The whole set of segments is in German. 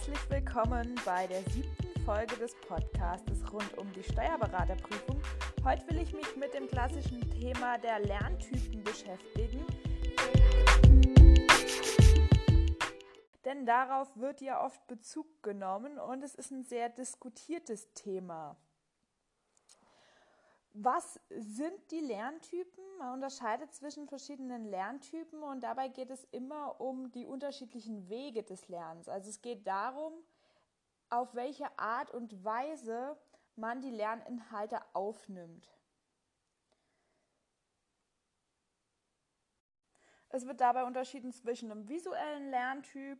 Herzlich willkommen bei der siebten Folge des Podcastes rund um die Steuerberaterprüfung. Heute will ich mich mit dem klassischen Thema der Lerntypen beschäftigen. Denn darauf wird ja oft Bezug genommen und es ist ein sehr diskutiertes Thema. Was sind die Lerntypen? Man unterscheidet zwischen verschiedenen Lerntypen und dabei geht es immer um die unterschiedlichen Wege des Lernens. Also es geht darum, auf welche Art und Weise man die Lerninhalte aufnimmt. Es wird dabei unterschieden zwischen einem visuellen Lerntyp,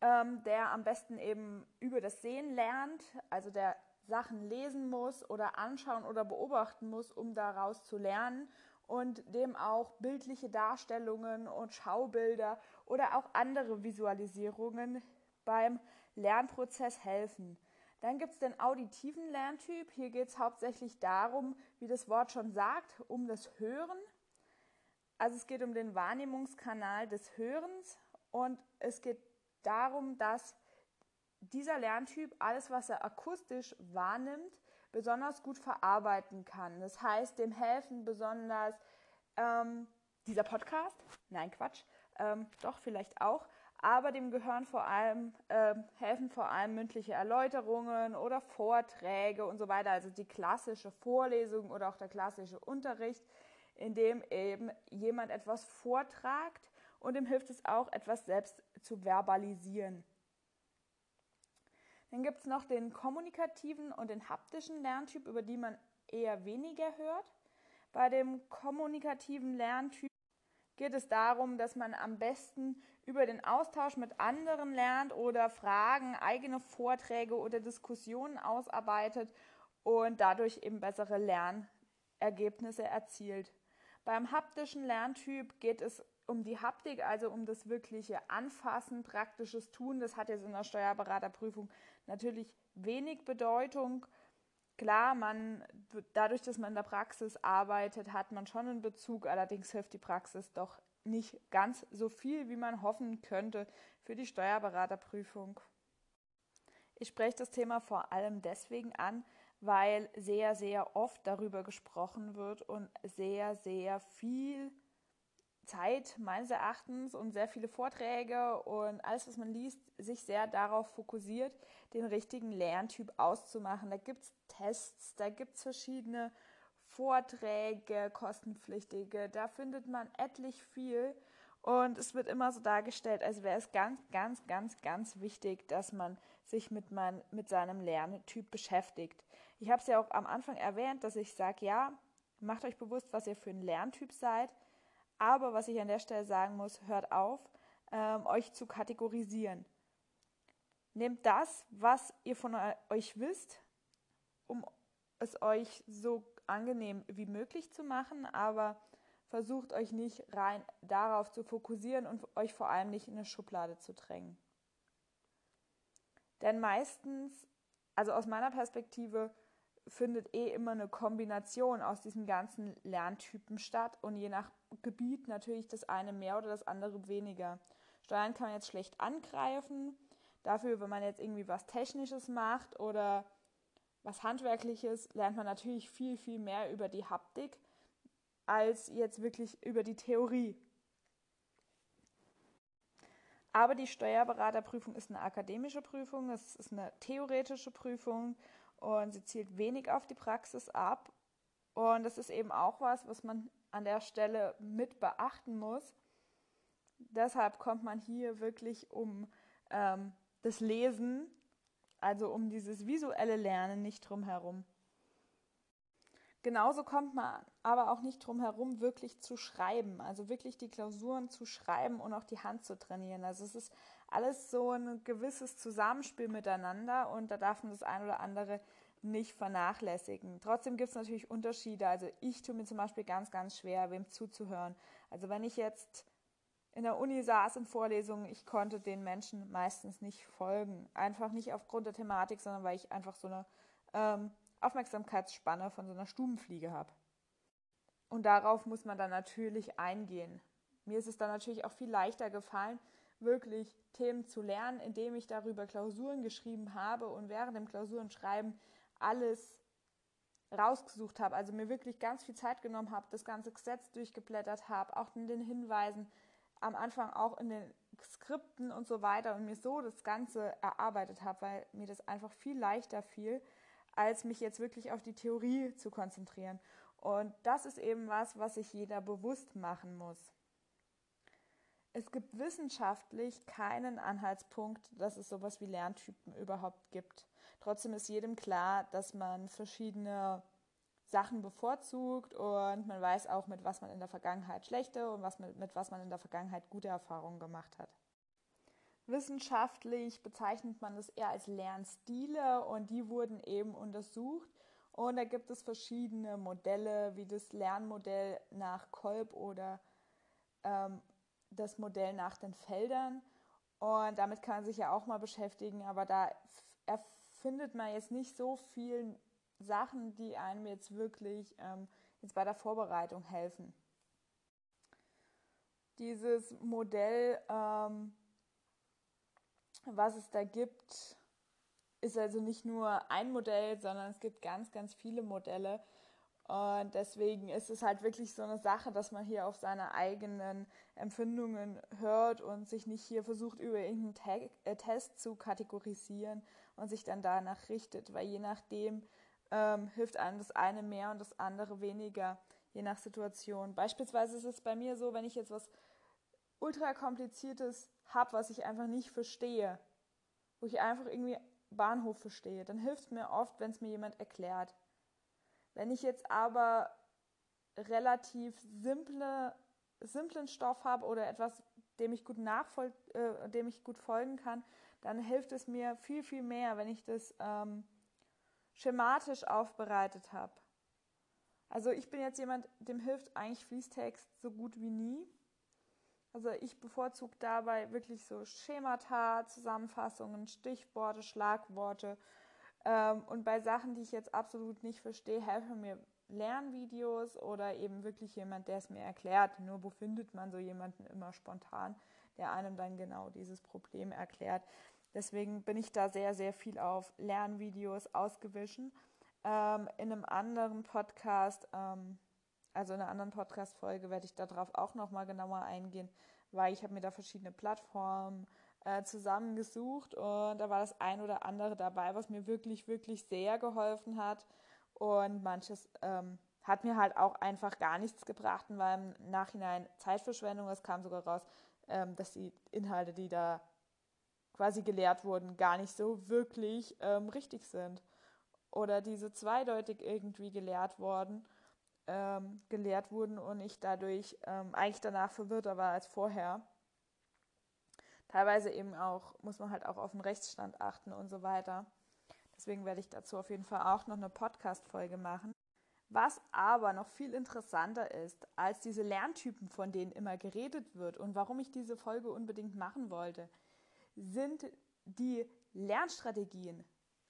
ähm, der am besten eben über das Sehen lernt, also der Sachen lesen muss oder anschauen oder beobachten muss, um daraus zu lernen und dem auch bildliche Darstellungen und Schaubilder oder auch andere Visualisierungen beim Lernprozess helfen. Dann gibt es den auditiven Lerntyp. Hier geht es hauptsächlich darum, wie das Wort schon sagt, um das Hören. Also es geht um den Wahrnehmungskanal des Hörens und es geht darum, dass dieser Lerntyp alles, was er akustisch wahrnimmt, besonders gut verarbeiten kann. Das heißt, dem helfen besonders ähm, dieser Podcast, nein Quatsch, ähm, doch vielleicht auch, aber dem gehören vor allem, äh, helfen vor allem mündliche Erläuterungen oder Vorträge und so weiter, also die klassische Vorlesung oder auch der klassische Unterricht, in dem eben jemand etwas vortragt. Und ihm hilft es auch, etwas selbst zu verbalisieren. Dann gibt es noch den kommunikativen und den haptischen Lerntyp, über die man eher weniger hört. Bei dem kommunikativen Lerntyp geht es darum, dass man am besten über den Austausch mit anderen lernt oder Fragen, eigene Vorträge oder Diskussionen ausarbeitet und dadurch eben bessere Lernergebnisse erzielt. Beim haptischen Lerntyp geht es um die Haptik, also um das wirkliche Anfassen, praktisches Tun. Das hat jetzt in der Steuerberaterprüfung natürlich wenig Bedeutung. Klar, man, dadurch, dass man in der Praxis arbeitet, hat man schon einen Bezug. Allerdings hilft die Praxis doch nicht ganz so viel, wie man hoffen könnte für die Steuerberaterprüfung. Ich spreche das Thema vor allem deswegen an, weil sehr, sehr oft darüber gesprochen wird und sehr, sehr viel Zeit meines Erachtens und sehr viele Vorträge und alles, was man liest, sich sehr darauf fokussiert, den richtigen Lerntyp auszumachen. Da gibt es Tests, da gibt es verschiedene Vorträge, kostenpflichtige, da findet man etlich viel und es wird immer so dargestellt, als wäre es ganz, ganz, ganz, ganz wichtig, dass man sich mit, mein, mit seinem Lerntyp beschäftigt. Ich habe es ja auch am Anfang erwähnt, dass ich sage, ja, macht euch bewusst, was ihr für ein Lerntyp seid aber was ich an der Stelle sagen muss, hört auf, ähm, euch zu kategorisieren. Nehmt das, was ihr von euch wisst, um es euch so angenehm wie möglich zu machen, aber versucht euch nicht rein darauf zu fokussieren und euch vor allem nicht in eine Schublade zu drängen. Denn meistens, also aus meiner Perspektive, findet eh immer eine Kombination aus diesen ganzen Lerntypen statt und je nach Gebiet natürlich das eine mehr oder das andere weniger. Steuern kann man jetzt schlecht angreifen. Dafür, wenn man jetzt irgendwie was Technisches macht oder was Handwerkliches, lernt man natürlich viel, viel mehr über die Haptik als jetzt wirklich über die Theorie. Aber die Steuerberaterprüfung ist eine akademische Prüfung, es ist eine theoretische Prüfung und sie zielt wenig auf die Praxis ab. Und das ist eben auch was, was man an der Stelle mit beachten muss. Deshalb kommt man hier wirklich um ähm, das Lesen, also um dieses visuelle Lernen nicht drum herum. Genauso kommt man aber auch nicht drum herum, wirklich zu schreiben, also wirklich die Klausuren zu schreiben und auch die Hand zu trainieren. Also es ist alles so ein gewisses Zusammenspiel miteinander und da darf man das ein oder andere nicht vernachlässigen. Trotzdem gibt es natürlich Unterschiede. Also ich tue mir zum Beispiel ganz, ganz schwer, wem zuzuhören. Also wenn ich jetzt in der Uni saß in Vorlesungen, ich konnte den Menschen meistens nicht folgen. Einfach nicht aufgrund der Thematik, sondern weil ich einfach so eine ähm, Aufmerksamkeitsspanne von so einer Stubenfliege habe. Und darauf muss man dann natürlich eingehen. Mir ist es dann natürlich auch viel leichter gefallen, wirklich Themen zu lernen, indem ich darüber Klausuren geschrieben habe und während dem Klausurenschreiben alles rausgesucht habe, also mir wirklich ganz viel Zeit genommen habe, das ganze Gesetz durchgeblättert habe, auch in den Hinweisen, am Anfang auch in den Skripten und so weiter und mir so das Ganze erarbeitet habe, weil mir das einfach viel leichter fiel, als mich jetzt wirklich auf die Theorie zu konzentrieren. Und das ist eben was, was sich jeder bewusst machen muss. Es gibt wissenschaftlich keinen Anhaltspunkt, dass es sowas wie Lerntypen überhaupt gibt. Trotzdem ist jedem klar, dass man verschiedene Sachen bevorzugt und man weiß auch, mit was man in der Vergangenheit schlechte und was mit, mit was man in der Vergangenheit gute Erfahrungen gemacht hat. Wissenschaftlich bezeichnet man es eher als Lernstile und die wurden eben untersucht. Und da gibt es verschiedene Modelle, wie das Lernmodell nach Kolb oder ähm, das Modell nach den Feldern. Und damit kann man sich ja auch mal beschäftigen, aber da erfindet man jetzt nicht so viel Sachen, die einem jetzt wirklich ähm, jetzt bei der Vorbereitung helfen. Dieses Modell, ähm, was es da gibt, ist also nicht nur ein Modell, sondern es gibt ganz, ganz viele Modelle. Und deswegen ist es halt wirklich so eine Sache, dass man hier auf seine eigenen Empfindungen hört und sich nicht hier versucht, über irgendeinen Tag, äh, Test zu kategorisieren und sich dann danach richtet, weil je nachdem ähm, hilft einem das eine mehr und das andere weniger, je nach Situation. Beispielsweise ist es bei mir so, wenn ich jetzt was ultra kompliziertes habe, was ich einfach nicht verstehe, wo ich einfach irgendwie Bahnhof verstehe, dann hilft es mir oft, wenn es mir jemand erklärt. Wenn ich jetzt aber relativ simple, simplen Stoff habe oder etwas, dem ich gut nachfol äh, dem ich gut folgen kann, dann hilft es mir viel, viel mehr, wenn ich das ähm, schematisch aufbereitet habe. Also ich bin jetzt jemand, dem hilft eigentlich Fließtext so gut wie nie. Also ich bevorzuge dabei wirklich so Schemata, Zusammenfassungen, Stichworte, Schlagworte. Ähm, und bei Sachen, die ich jetzt absolut nicht verstehe, helfen mir Lernvideos oder eben wirklich jemand, der es mir erklärt. Nur wo findet man so jemanden immer spontan, der einem dann genau dieses Problem erklärt. Deswegen bin ich da sehr, sehr viel auf Lernvideos ausgewichen. Ähm, in einem anderen Podcast, ähm, also in einer anderen Podcast-Folge werde ich darauf auch nochmal genauer eingehen, weil ich habe mir da verschiedene Plattformen äh, zusammengesucht und da war das ein oder andere dabei, was mir wirklich, wirklich sehr geholfen hat und manches ähm, hat mir halt auch einfach gar nichts gebracht und war im Nachhinein Zeitverschwendung. Es kam sogar raus, ähm, dass die Inhalte, die da quasi gelehrt wurden, gar nicht so wirklich ähm, richtig sind. Oder diese zweideutig irgendwie gelehrt worden ähm, gelehrt wurden und ich dadurch ähm, eigentlich danach verwirrter war als vorher. Teilweise eben auch, muss man halt auch auf den Rechtsstand achten und so weiter. Deswegen werde ich dazu auf jeden Fall auch noch eine Podcast-Folge machen. Was aber noch viel interessanter ist als diese Lerntypen, von denen immer geredet wird und warum ich diese Folge unbedingt machen wollte, sind die Lernstrategien.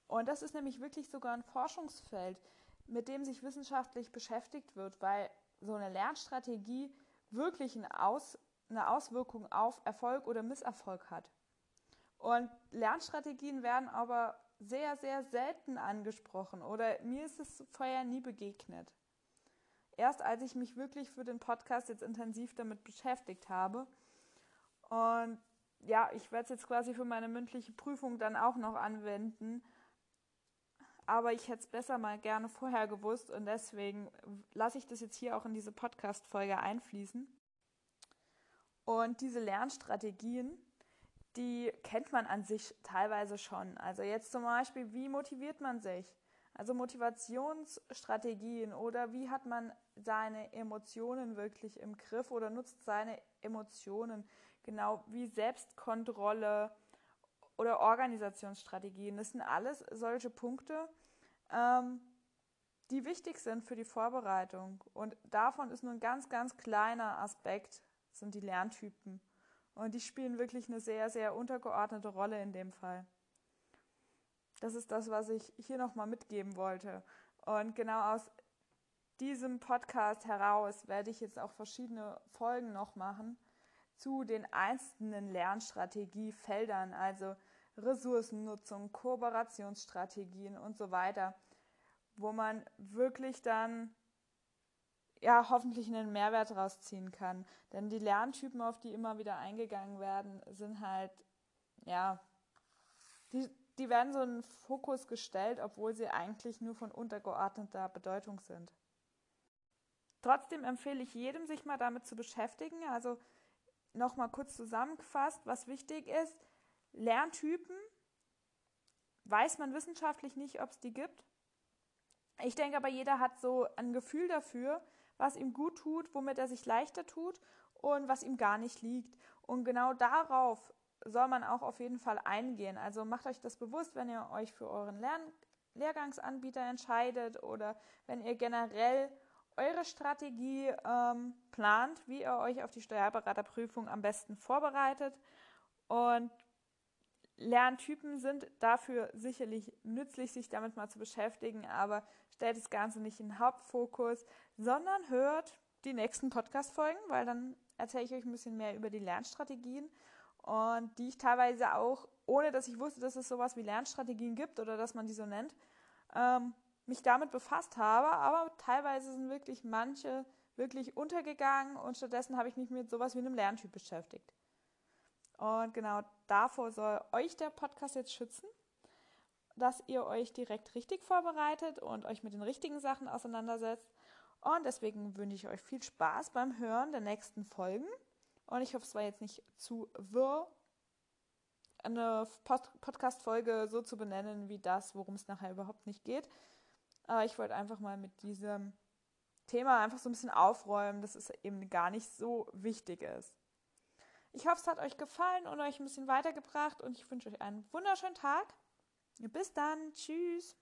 Und das ist nämlich wirklich sogar ein Forschungsfeld, mit dem sich wissenschaftlich beschäftigt wird, weil so eine Lernstrategie wirklich eine, Aus, eine Auswirkung auf Erfolg oder Misserfolg hat. Und Lernstrategien werden aber sehr, sehr selten angesprochen oder mir ist es vorher nie begegnet. Erst als ich mich wirklich für den Podcast jetzt intensiv damit beschäftigt habe. Und ja, ich werde es jetzt quasi für meine mündliche Prüfung dann auch noch anwenden aber ich hätte es besser mal gerne vorher gewusst und deswegen lasse ich das jetzt hier auch in diese Podcast-Folge einfließen. Und diese Lernstrategien, die kennt man an sich teilweise schon. Also jetzt zum Beispiel, wie motiviert man sich? Also Motivationsstrategien oder wie hat man seine Emotionen wirklich im Griff oder nutzt seine Emotionen genau wie Selbstkontrolle, oder Organisationsstrategien. Das sind alles solche Punkte, ähm, die wichtig sind für die Vorbereitung. Und davon ist nur ein ganz, ganz kleiner Aspekt, sind die Lerntypen. Und die spielen wirklich eine sehr, sehr untergeordnete Rolle in dem Fall. Das ist das, was ich hier nochmal mitgeben wollte. Und genau aus diesem Podcast heraus werde ich jetzt auch verschiedene Folgen noch machen zu den einzelnen Lernstrategiefeldern, also Ressourcennutzung, Kooperationsstrategien und so weiter, wo man wirklich dann ja hoffentlich einen Mehrwert rausziehen kann. Denn die Lerntypen, auf die immer wieder eingegangen werden, sind halt, ja, die, die werden so in Fokus gestellt, obwohl sie eigentlich nur von untergeordneter Bedeutung sind. Trotzdem empfehle ich jedem, sich mal damit zu beschäftigen. Also nochmal kurz zusammengefasst, was wichtig ist. Lerntypen weiß man wissenschaftlich nicht, ob es die gibt. Ich denke aber, jeder hat so ein Gefühl dafür, was ihm gut tut, womit er sich leichter tut und was ihm gar nicht liegt. Und genau darauf soll man auch auf jeden Fall eingehen. Also macht euch das bewusst, wenn ihr euch für euren Lern Lehrgangsanbieter entscheidet oder wenn ihr generell eure Strategie ähm, plant, wie ihr euch auf die Steuerberaterprüfung am besten vorbereitet. Und Lerntypen sind dafür sicherlich nützlich, sich damit mal zu beschäftigen, aber stellt das Ganze nicht in den Hauptfokus, sondern hört die nächsten Podcast-Folgen, weil dann erzähle ich euch ein bisschen mehr über die Lernstrategien und die ich teilweise auch, ohne dass ich wusste, dass es sowas wie Lernstrategien gibt oder dass man die so nennt, ähm, mich damit befasst habe, aber teilweise sind wirklich manche wirklich untergegangen und stattdessen habe ich mich mit sowas wie einem Lerntyp beschäftigt. Und genau davor soll euch der Podcast jetzt schützen, dass ihr euch direkt richtig vorbereitet und euch mit den richtigen Sachen auseinandersetzt. Und deswegen wünsche ich euch viel Spaß beim Hören der nächsten Folgen. Und ich hoffe, es war jetzt nicht zu wirr, eine Pod Podcast-Folge so zu benennen wie das, worum es nachher überhaupt nicht geht. Aber ich wollte einfach mal mit diesem Thema einfach so ein bisschen aufräumen, dass es eben gar nicht so wichtig ist. Ich hoffe, es hat euch gefallen und euch ein bisschen weitergebracht und ich wünsche euch einen wunderschönen Tag. Bis dann. Tschüss.